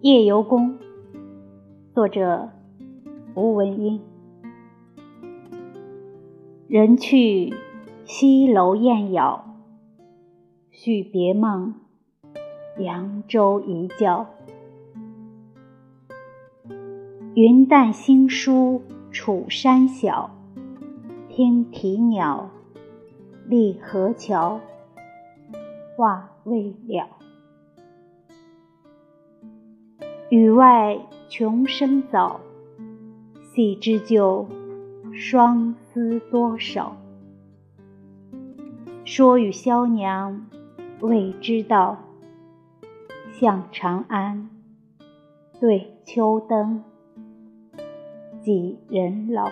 夜游宫，作者吴文英。人去西楼燕咬，续别梦，扬州一觉。云淡星疏楚山小，听啼鸟，立河桥。话未了，雨外穷声早，细知旧，双思多少。说与萧娘未知道，向长安对秋灯，几人老。